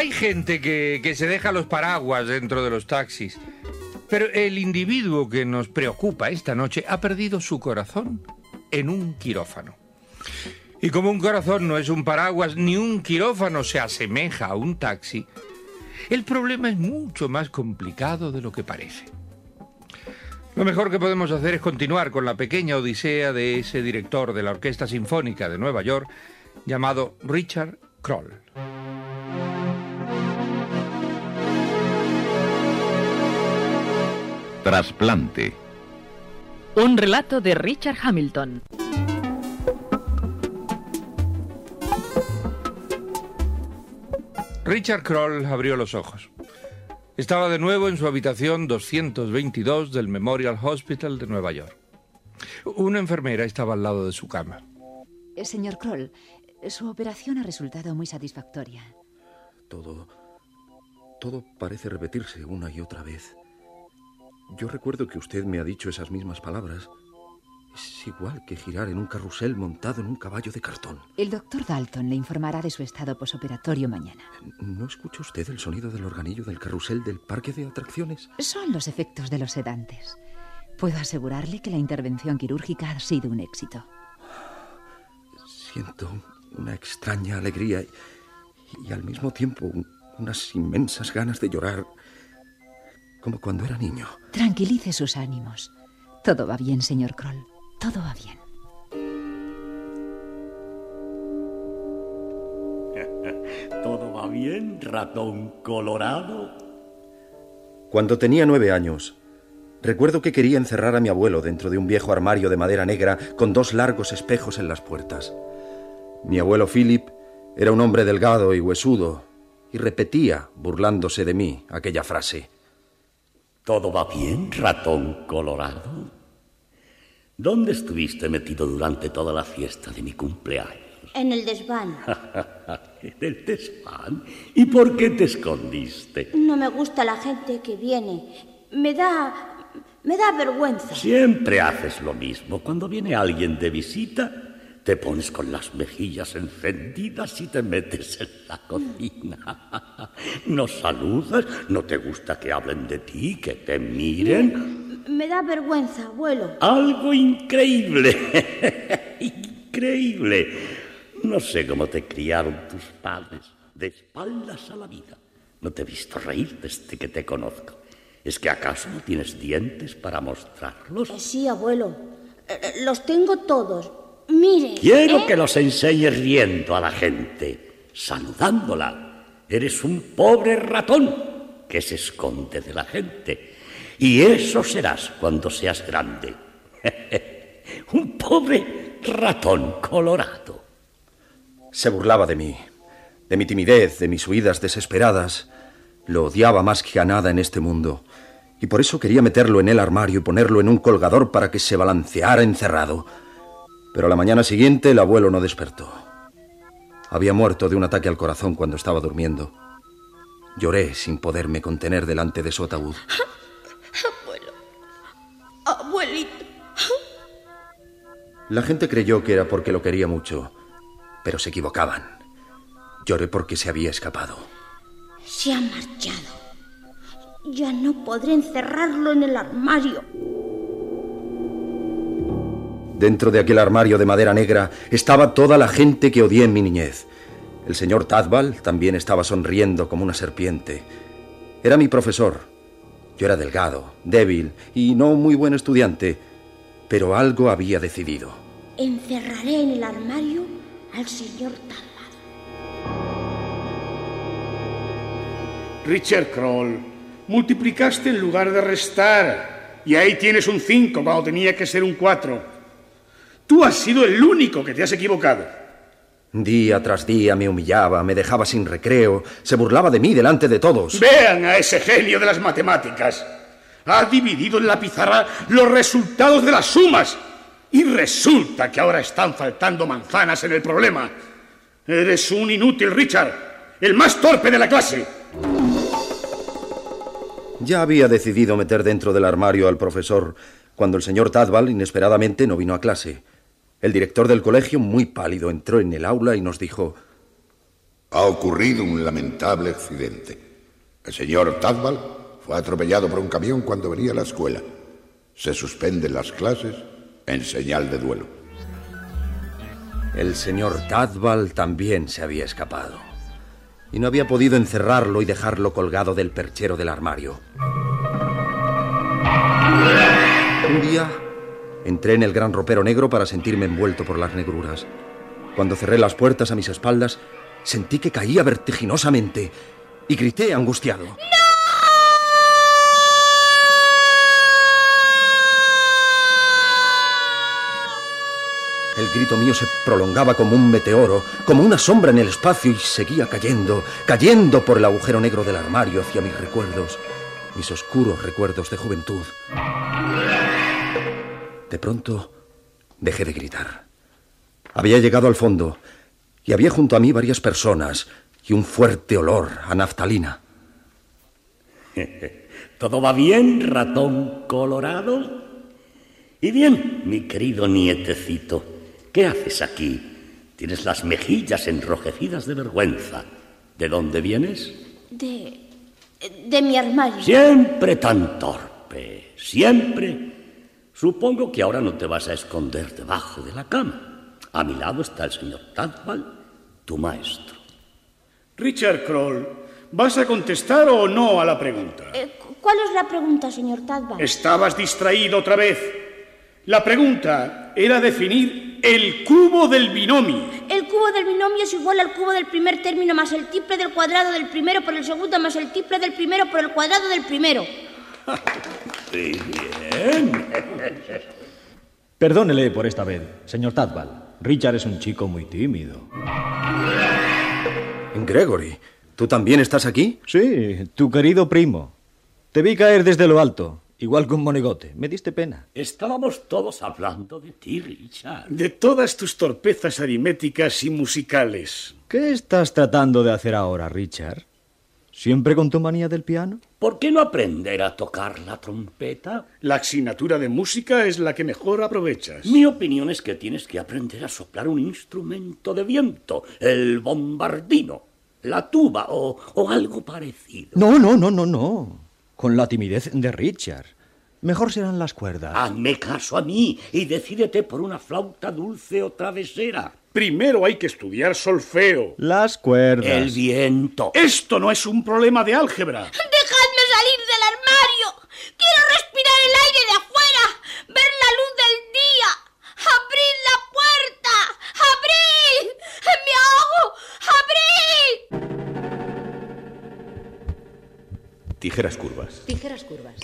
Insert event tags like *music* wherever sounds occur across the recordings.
Hay gente que, se deja los paraguas dentro de los taxis. Pero el individuo que nos preocupa esta noche ha perdido su corazón en un quirófano. Y como un corazón no es un paraguas ni un quirófano se asemeja a un taxi, el problema es mucho más complicado de lo que parece. Lo mejor que podemos hacer es continuar con la pequeña odisea de ese director de la Orquesta Sinfónica de Nueva York llamado Richard Kroll. Trasplante. Un relato de Richard Hamilton. Richard Kroll abrió los ojos. Estaba de nuevo en su habitación 222 del Memorial Hospital de Nueva York. Una enfermera estaba al lado de su cama. Eh, Señor Kroll, su operación ha resultado muy satisfactoria. Todo. Todo parece repetirse una y otra vez. Yo recuerdo que usted me ha dicho esas mismas palabras. Es igual que girar en un carrusel montado en un caballo de cartón. El doctor Dalton le informará de su estado posoperatorio mañana. ¿No escucha usted el sonido del organillo del carrusel del parque de atracciones? Son los efectos de los sedantes. Puedo asegurarle que la intervención quirúrgica ha sido un éxito. Siento una extraña alegría y, y al mismo tiempo un- unas inmensas ganas de llorar, como cuando era niño. Tranquilice sus ánimos. Todo va bien, señor Kroll. Todo va bien. *laughs* ¿Todo va bien, ratón colorado? Cuando tenía nueve años, recuerdo que quería encerrar a mi abuelo dentro de un viejo armario de madera negra con dos largos espejos en las puertas. Mi abuelo Philip era un hombre delgado y huesudo, y repetía, burlándose de mí, aquella frase. ¿Todo va bien, ratón colorado? ¿Dónde estuviste metido durante toda la fiesta de mi cumpleaños? En el desván. *laughs* ¿En el desván? ¿Y por qué te escondiste? No me gusta la gente que viene. Me da. me da vergüenza. Siempre haces lo mismo. Cuando viene alguien de visita, te pones con las mejillas encendidas y te metes en la cocina. *laughs* No saludas, no te gusta que hablen de ti, que te miren. Me da vergüenza, abuelo. Algo increíble. *laughs* increíble. No sé cómo te criaron tus padres. De espaldas a la vida. No te he visto reír desde que te conozco. ¿Es que acaso no tienes dientes para mostrarlos? Eh, Sí, abuelo. Eh, eh, Los tengo todos. Mire. Quiero ¿eh? que los enseñes riendo a la gente, saludándola. Eres un pobre ratón que se esconde de la gente. Y eso serás cuando seas grande. *laughs* un pobre ratón colorado. Se burlaba de mí, de mi timidez, de mis huidas desesperadas. Lo odiaba más que a nada en este mundo, y por eso quería meterlo en el armario y ponerlo en un colgador para que se balanceara encerrado. Pero a la mañana siguiente el abuelo no despertó. Había muerto de un ataque al corazón cuando estaba durmiendo. Lloré sin poderme contener delante de su ataúd. Abuelo. Abuelito. La gente creyó que era porque lo quería mucho, pero se equivocaban. Lloré porque se había escapado. Se ha marchado. Ya no podré encerrarlo en el armario. Dentro de aquel armario de madera negra estaba toda la gente que odié en mi niñez. El señor Tadbal también estaba sonriendo como una serpiente. Era mi profesor. Yo era delgado, débil y no muy buen estudiante, pero algo había decidido. Encerraré en el armario al señor Tadbal. Richard Kroll, multiplicaste en lugar de restar. Y ahí tienes un 5 cuando tenía que ser un 4. Tú has sido el único que te has equivocado. Día tras día me humillaba, me dejaba sin recreo, se burlaba de mí delante de todos. Vean a ese genio de las matemáticas. Ha dividido en la pizarra los resultados de las sumas. Y resulta que ahora están faltando manzanas en el problema. Eres un inútil, Richard. El más torpe de la clase. Ya había decidido meter dentro del armario al profesor cuando el señor Tadbal inesperadamente no vino a clase. El director del colegio, muy pálido, entró en el aula y nos dijo... Ha ocurrido un lamentable accidente. El señor Tadbal fue atropellado por un camión cuando venía a la escuela. Se suspenden las clases en señal de duelo. El señor Tadbal también se había escapado. Y no había podido encerrarlo y dejarlo colgado del perchero del armario. Un día Entré en el gran ropero negro para sentirme envuelto por las negruras. Cuando cerré las puertas a mis espaldas, sentí que caía vertiginosamente y grité angustiado. ¡No! El grito mío se prolongaba como un meteoro, como una sombra en el espacio y seguía cayendo, cayendo por el agujero negro del armario hacia mis recuerdos, mis oscuros recuerdos de juventud. De pronto dejé de gritar. Había llegado al fondo y había junto a mí varias personas y un fuerte olor a naftalina. *laughs* ¿Todo va bien, ratón colorado? Y bien, mi querido nietecito, ¿qué haces aquí? Tienes las mejillas enrojecidas de vergüenza. ¿De dónde vienes? De... de mi armario. Siempre tan torpe, siempre Supongo que ahora no te vas a esconder debajo de la cama. A mi lado está el señor Tadwal, tu maestro. Richard Kroll, ¿vas a contestar o no a la pregunta? Eh, ¿Cuál es la pregunta, señor Tadwal? Estabas distraído otra vez. La pregunta era definir el cubo del binomio. El cubo del binomio es igual al cubo del primer término más el triple del cuadrado del primero por el segundo más el triple del primero por el cuadrado del primero. *laughs* bien. Perdónele por esta vez, señor Tadbal. Richard es un chico muy tímido. Gregory, ¿tú también estás aquí? Sí, tu querido primo. Te vi caer desde lo alto, igual que un monigote. Me diste pena. Estábamos todos hablando de ti, Richard. De todas tus torpezas aritméticas y musicales. ¿Qué estás tratando de hacer ahora, Richard? ¿Siempre con tu manía del piano? ¿Por qué no aprender a tocar la trompeta? La asignatura de música es la que mejor aprovechas. Mi opinión es que tienes que aprender a soplar un instrumento de viento, el bombardino, la tuba o, o algo parecido. No, no, no, no, no. Con la timidez de Richard. Mejor serán las cuerdas. Hazme caso a mí y decídete por una flauta dulce o travesera. Primero hay que estudiar solfeo. Las cuerdas. El viento. Esto no es un problema de álgebra. ¡Dejadme salir del armario! ¡Quiero respirar el aire de afuera! ¡Ver la luz del día! ¡Abrid la puerta! ¡Abrid! ¡Me ahogo! ¡Abrid! Tijeras curvas. Tijeras curvas.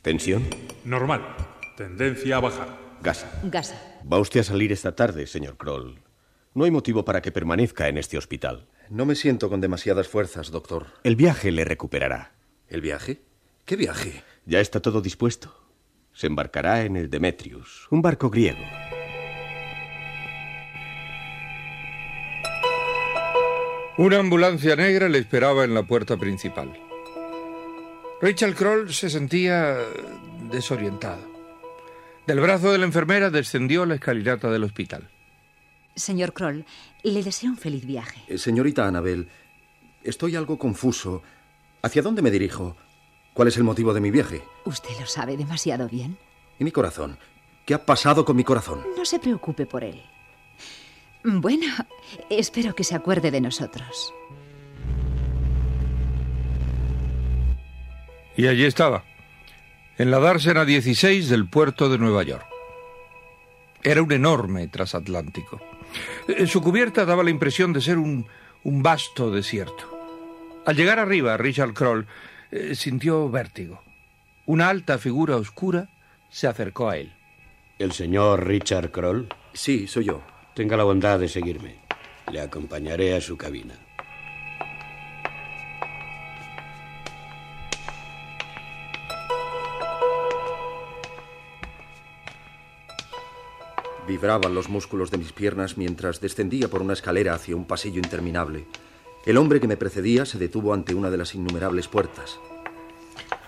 ¿Tensión? Normal. Tendencia a bajar. Gasa. Gasa. Va usted a salir esta tarde, señor Kroll. No hay motivo para que permanezca en este hospital. No me siento con demasiadas fuerzas, doctor. El viaje le recuperará. ¿El viaje? ¿Qué viaje? Ya está todo dispuesto. Se embarcará en el Demetrius, un barco griego. Una ambulancia negra le esperaba en la puerta principal. Rachel Kroll se sentía desorientado. Del brazo de la enfermera descendió la escalinata del hospital. Señor Kroll, le deseo un feliz viaje. Eh, señorita Anabel, estoy algo confuso. ¿Hacia dónde me dirijo? ¿Cuál es el motivo de mi viaje? Usted lo sabe demasiado bien. ¿Y mi corazón? ¿Qué ha pasado con mi corazón? No se preocupe por él. Bueno, espero que se acuerde de nosotros. Y allí estaba, en la dársena 16 del puerto de Nueva York. Era un enorme transatlántico. Eh, Su cubierta daba la impresión de ser un, un vasto desierto. Al llegar arriba, Richard Kroll eh, sintió vértigo. Una alta figura oscura se acercó a él. ¿El señor Richard Kroll? Sí, soy yo. Tenga la bondad de seguirme. Le acompañaré a su cabina. Vibraban los músculos de mis piernas mientras descendía por una escalera hacia un pasillo interminable. El hombre que me precedía se detuvo ante una de las innumerables puertas.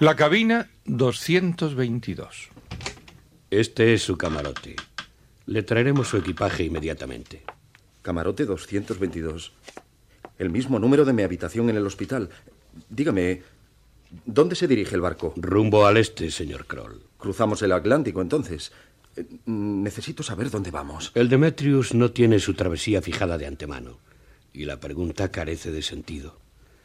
La cabina 222. Este es su camarote. Le traeremos su equipaje inmediatamente. Camarote 222. El mismo número de mi habitación en el hospital. Dígame, ¿dónde se dirige el barco? Rumbo al este, señor Kroll. Cruzamos el Atlántico, entonces. Necesito saber dónde vamos. El Demetrius no tiene su travesía fijada de antemano. Y la pregunta carece de sentido.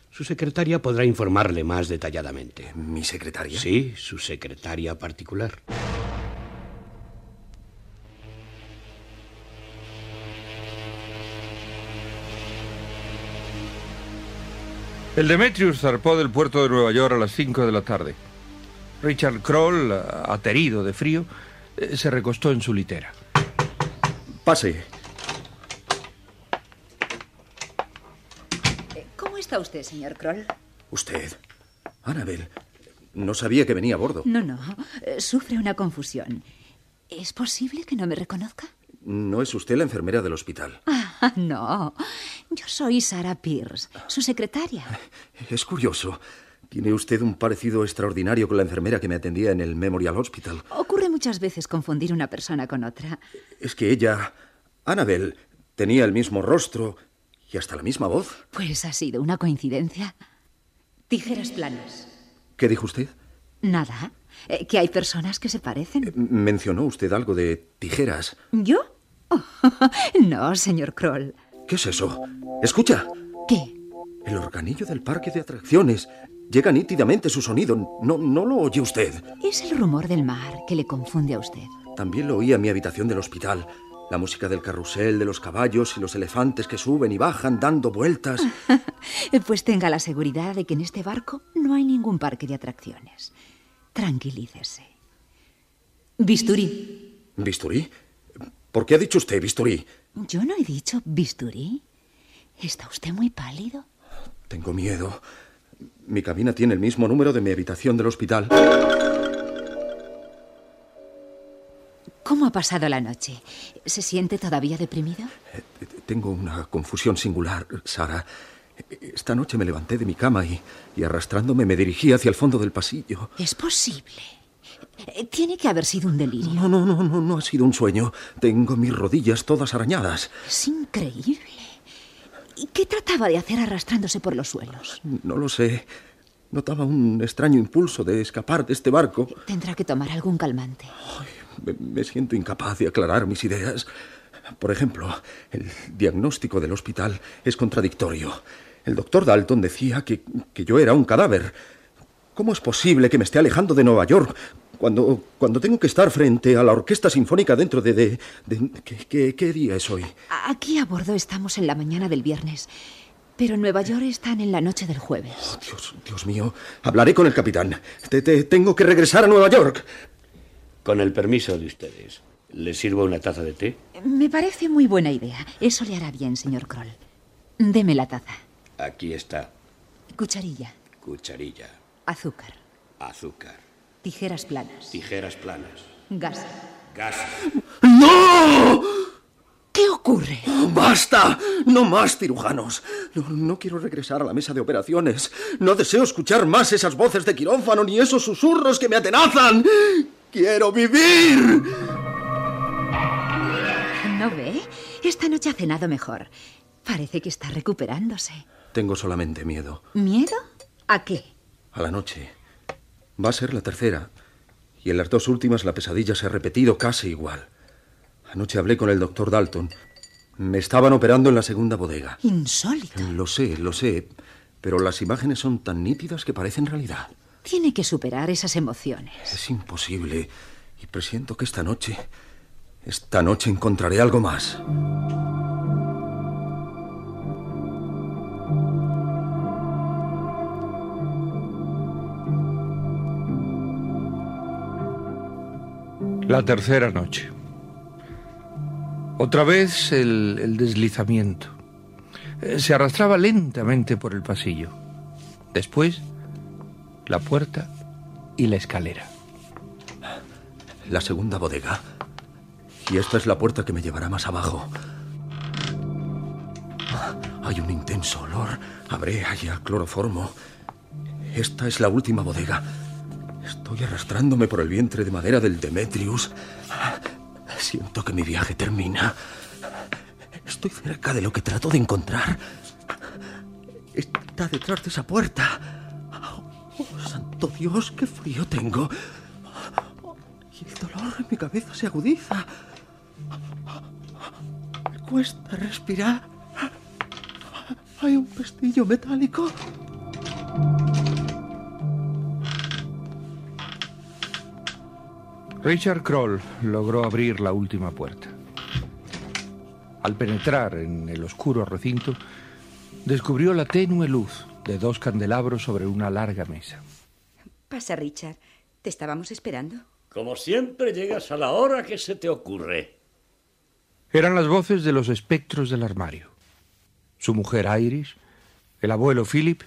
Su secretaria podrá informarle más detalladamente. ¿Mi secretaria? Sí, su secretaria particular. El Demetrius zarpó del puerto de Nueva York a las 5 de la tarde. Richard Kroll, aterido de frío, se recostó en su litera. Pase. ¿Cómo está usted, señor Kroll? ¿Usted? Annabel, no sabía que venía a bordo. No, no. eh, Sufre una confusión. ¿Es posible que no me reconozca? No es usted la enfermera del hospital. Ah, *laughs* no. Yo soy Sarah Pierce, su secretaria. *laughs* Es curioso. Tiene usted un parecido extraordinario con la enfermera que me atendía en el Memorial Hospital. Ocurre muchas veces confundir una persona con otra. Es que ella, Annabel, tenía el mismo rostro y hasta la misma voz. Pues ha sido una coincidencia. Tijeras planas. ¿Qué dijo usted? Nada. Eh, que hay personas que se parecen. Mencionó usted algo de tijeras. ¿Yo? Oh, *laughs* no, señor Kroll. ¿Qué es eso? Escucha. ¿Qué? El organillo del parque de atracciones. Llega nítidamente su sonido. ¿No, no lo oye usted? Es el rumor del mar que le confunde a usted. También lo oía en mi habitación del hospital. La música del carrusel, de los caballos y los elefantes que suben y bajan dando vueltas. *laughs* Pues tenga la seguridad de que en este barco no hay ningún parque de atracciones. Tranquilícese. Bisturí. ¿Bisturí? ¿Por qué ha dicho usted bisturí? Yo no he dicho bisturí. ¿Está usted muy pálido? Tengo miedo. Mi cabina tiene el mismo número de mi habitación del hospital. ¿Cómo ha pasado la noche? ¿Se siente todavía deprimido? Tengo una confusión singular, Sara. Esta noche me levanté de mi cama y, y arrastrándome me dirigí hacia el fondo del pasillo. Es posible. Eh, Tiene que haber sido un delirio. No, no, no, no, no ha sido un sueño. Tengo mis rodillas todas arañadas. Es increíble. ¿Y qué trataba de hacer arrastrándose por los suelos? No lo sé. Notaba un extraño impulso de escapar de este barco. Tendrá que tomar algún calmante. Me, me siento incapaz de aclarar mis ideas. Por ejemplo, el diagnóstico del hospital es contradictorio. El doctor Dalton decía que, que yo era un cadáver. ¿Cómo es posible que me esté alejando de Nueva York cuando, cuando tengo que estar frente a la orquesta sinfónica dentro de... de, de- ¿qué, qué, qué día es hoy? Aquí a bordo estamos en la mañana del viernes, pero en Nueva York están en la noche del jueves. Dios, Dios mío, hablaré con el capitán. Te, te- tengo que regresar a Nueva York. Con el permiso de ustedes, ¿le sirvo una taza de té? Me parece muy buena idea. Eso le hará bien, señor Kroll. Deme la taza. Aquí está. Cucharilla, Cucharilla, azúcar, azúcar, tijeras planas, tijeras planas, gas. gas. ¡No! ¿Qué ocurre? ¡Basta! No más cirujanos. No, no quiero regresar a la mesa de operaciones. No deseo escuchar más esas voces de quirófano ni esos susurros que me atenazan. ¡Quiero vivir! ¿No ve? Esta noche ha cenado mejor. Parece que está recuperándose. Tengo solamente miedo. ¿Miedo? ¿A qué? A la noche. Va a ser la tercera. Y en las dos últimas la pesadilla se ha repetido casi igual. Anoche hablé con el doctor Dalton. Me estaban operando en la segunda bodega. Insólito. Lo sé, lo sé. Pero las imágenes son tan nítidas que parecen realidad. Tiene que superar esas emociones. Es imposible. Y presiento que esta noche... Esta noche encontraré algo más. La tercera noche. Otra vez el, deslizamiento. Eh, Se arrastraba lentamente por el pasillo. Después, la puerta y la escalera. La segunda bodega. Y esta es la puerta que me llevará más abajo. Hay un intenso olor a brea y a cloroformo. Esta es la última bodega. Estoy arrastrándome por el vientre de madera del Demetrius. Siento que mi viaje termina. Estoy cerca de lo que trato de encontrar. Está detrás de esa puerta. Oh, santo Dios, qué frío tengo. Y el dolor en mi cabeza se agudiza. Me cuesta respirar. Hay un pestillo metálico. Richard Kroll logró abrir la última puerta. Al penetrar en el oscuro recinto, descubrió la tenue luz de dos candelabros sobre una larga mesa. Pasa, Richard. Te estábamos esperando. Como siempre llegas a la hora que se te ocurre. Eran las voces de los espectros del armario. Su mujer Iris, el abuelo Philip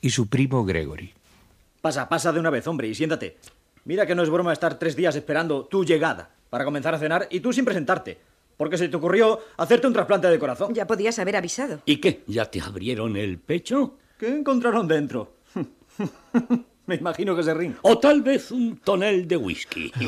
y su primo Gregory. Pasa, pasa de una vez, hombre, y siéntate. Mira que no es broma estar tres días esperando tu llegada para comenzar a cenar y tú sin presentarte. Porque se te ocurrió hacerte un trasplante de corazón. Ya podías haber avisado. ¿Y qué? ¿Ya te abrieron el pecho? ¿Qué encontraron dentro? *laughs* *laughs* Me imagino que se ríen. O tal vez un tonel de whisky. *laughs*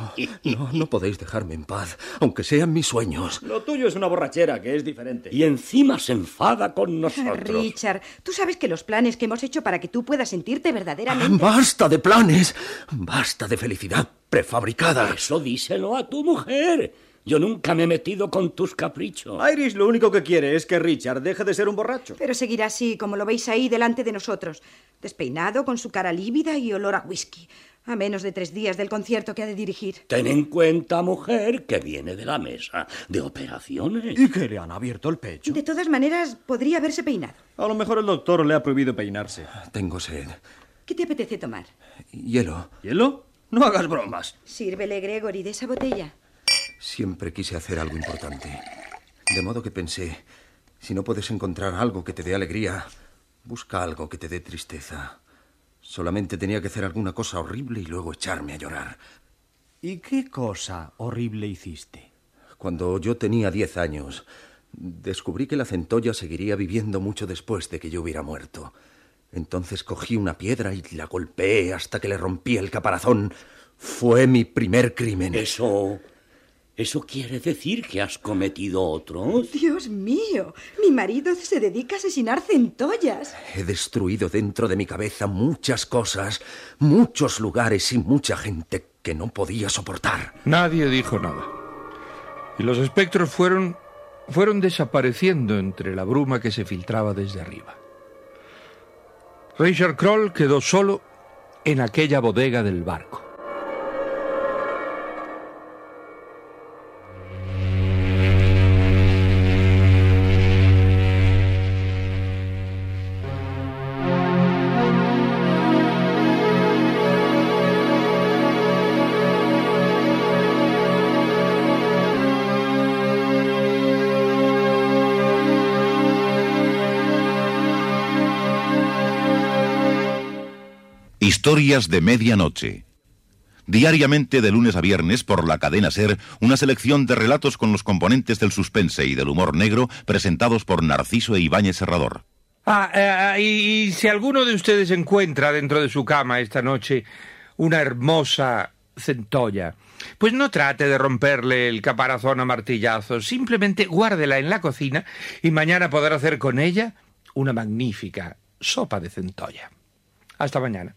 No, no podéis dejarme en paz, aunque sean mis sueños. Lo tuyo es una borrachera, que es diferente. Y encima se enfada con nosotros. *laughs* Richard, tú sabes que los planes que hemos hecho para que tú puedas sentirte verdaderamente... ¡Basta de planes! ¡Basta de felicidad prefabricada! Eso díselo a tu mujer. Yo nunca me he metido con tus caprichos. Iris lo único que quiere es que Richard deje de ser un borracho. Pero seguirá así, como lo veis ahí delante de nosotros. Despeinado, con su cara lívida y olor a whisky. A menos de tres días del concierto que ha de dirigir. Ten en cuenta, mujer, que viene de la mesa de operaciones. ¿Y que le han abierto el pecho? De todas maneras, podría haberse peinado. A lo mejor el doctor le ha prohibido peinarse. Tengo sed. ¿Qué te apetece tomar? Hielo. ¿Hielo? No hagas bromas. Sírvele, Gregory, de esa botella. Siempre quise hacer algo importante. De modo que pensé, si no puedes encontrar algo que te dé alegría, busca algo que te dé tristeza. Solamente tenía que hacer alguna cosa horrible y luego echarme a llorar. ¿Y qué cosa horrible hiciste? Cuando yo tenía diez años, descubrí que la centolla seguiría viviendo mucho después de que yo hubiera muerto. Entonces cogí una piedra y la golpeé hasta que le rompí el caparazón. Fue mi primer crimen. Eso. ¿Eso quiere decir que has cometido otro? Dios mío, mi marido se dedica a asesinar centollas. He destruido dentro de mi cabeza muchas cosas, muchos lugares y mucha gente que no podía soportar. Nadie dijo nada. Y los espectros fueron fueron desapareciendo entre la bruma que se filtraba desde arriba. Richard Kroll quedó solo en aquella bodega del barco. Historias de Medianoche. Diariamente de lunes a viernes por la cadena Ser, una selección de relatos con los componentes del suspense y del humor negro presentados por Narciso e Ibáñez Serrador. Ah, eh, y, y si alguno de ustedes encuentra dentro de su cama esta noche una hermosa centolla, pues no trate de romperle el caparazón a martillazos, simplemente guárdela en la cocina y mañana podrá hacer con ella una magnífica sopa de centolla. Hasta mañana.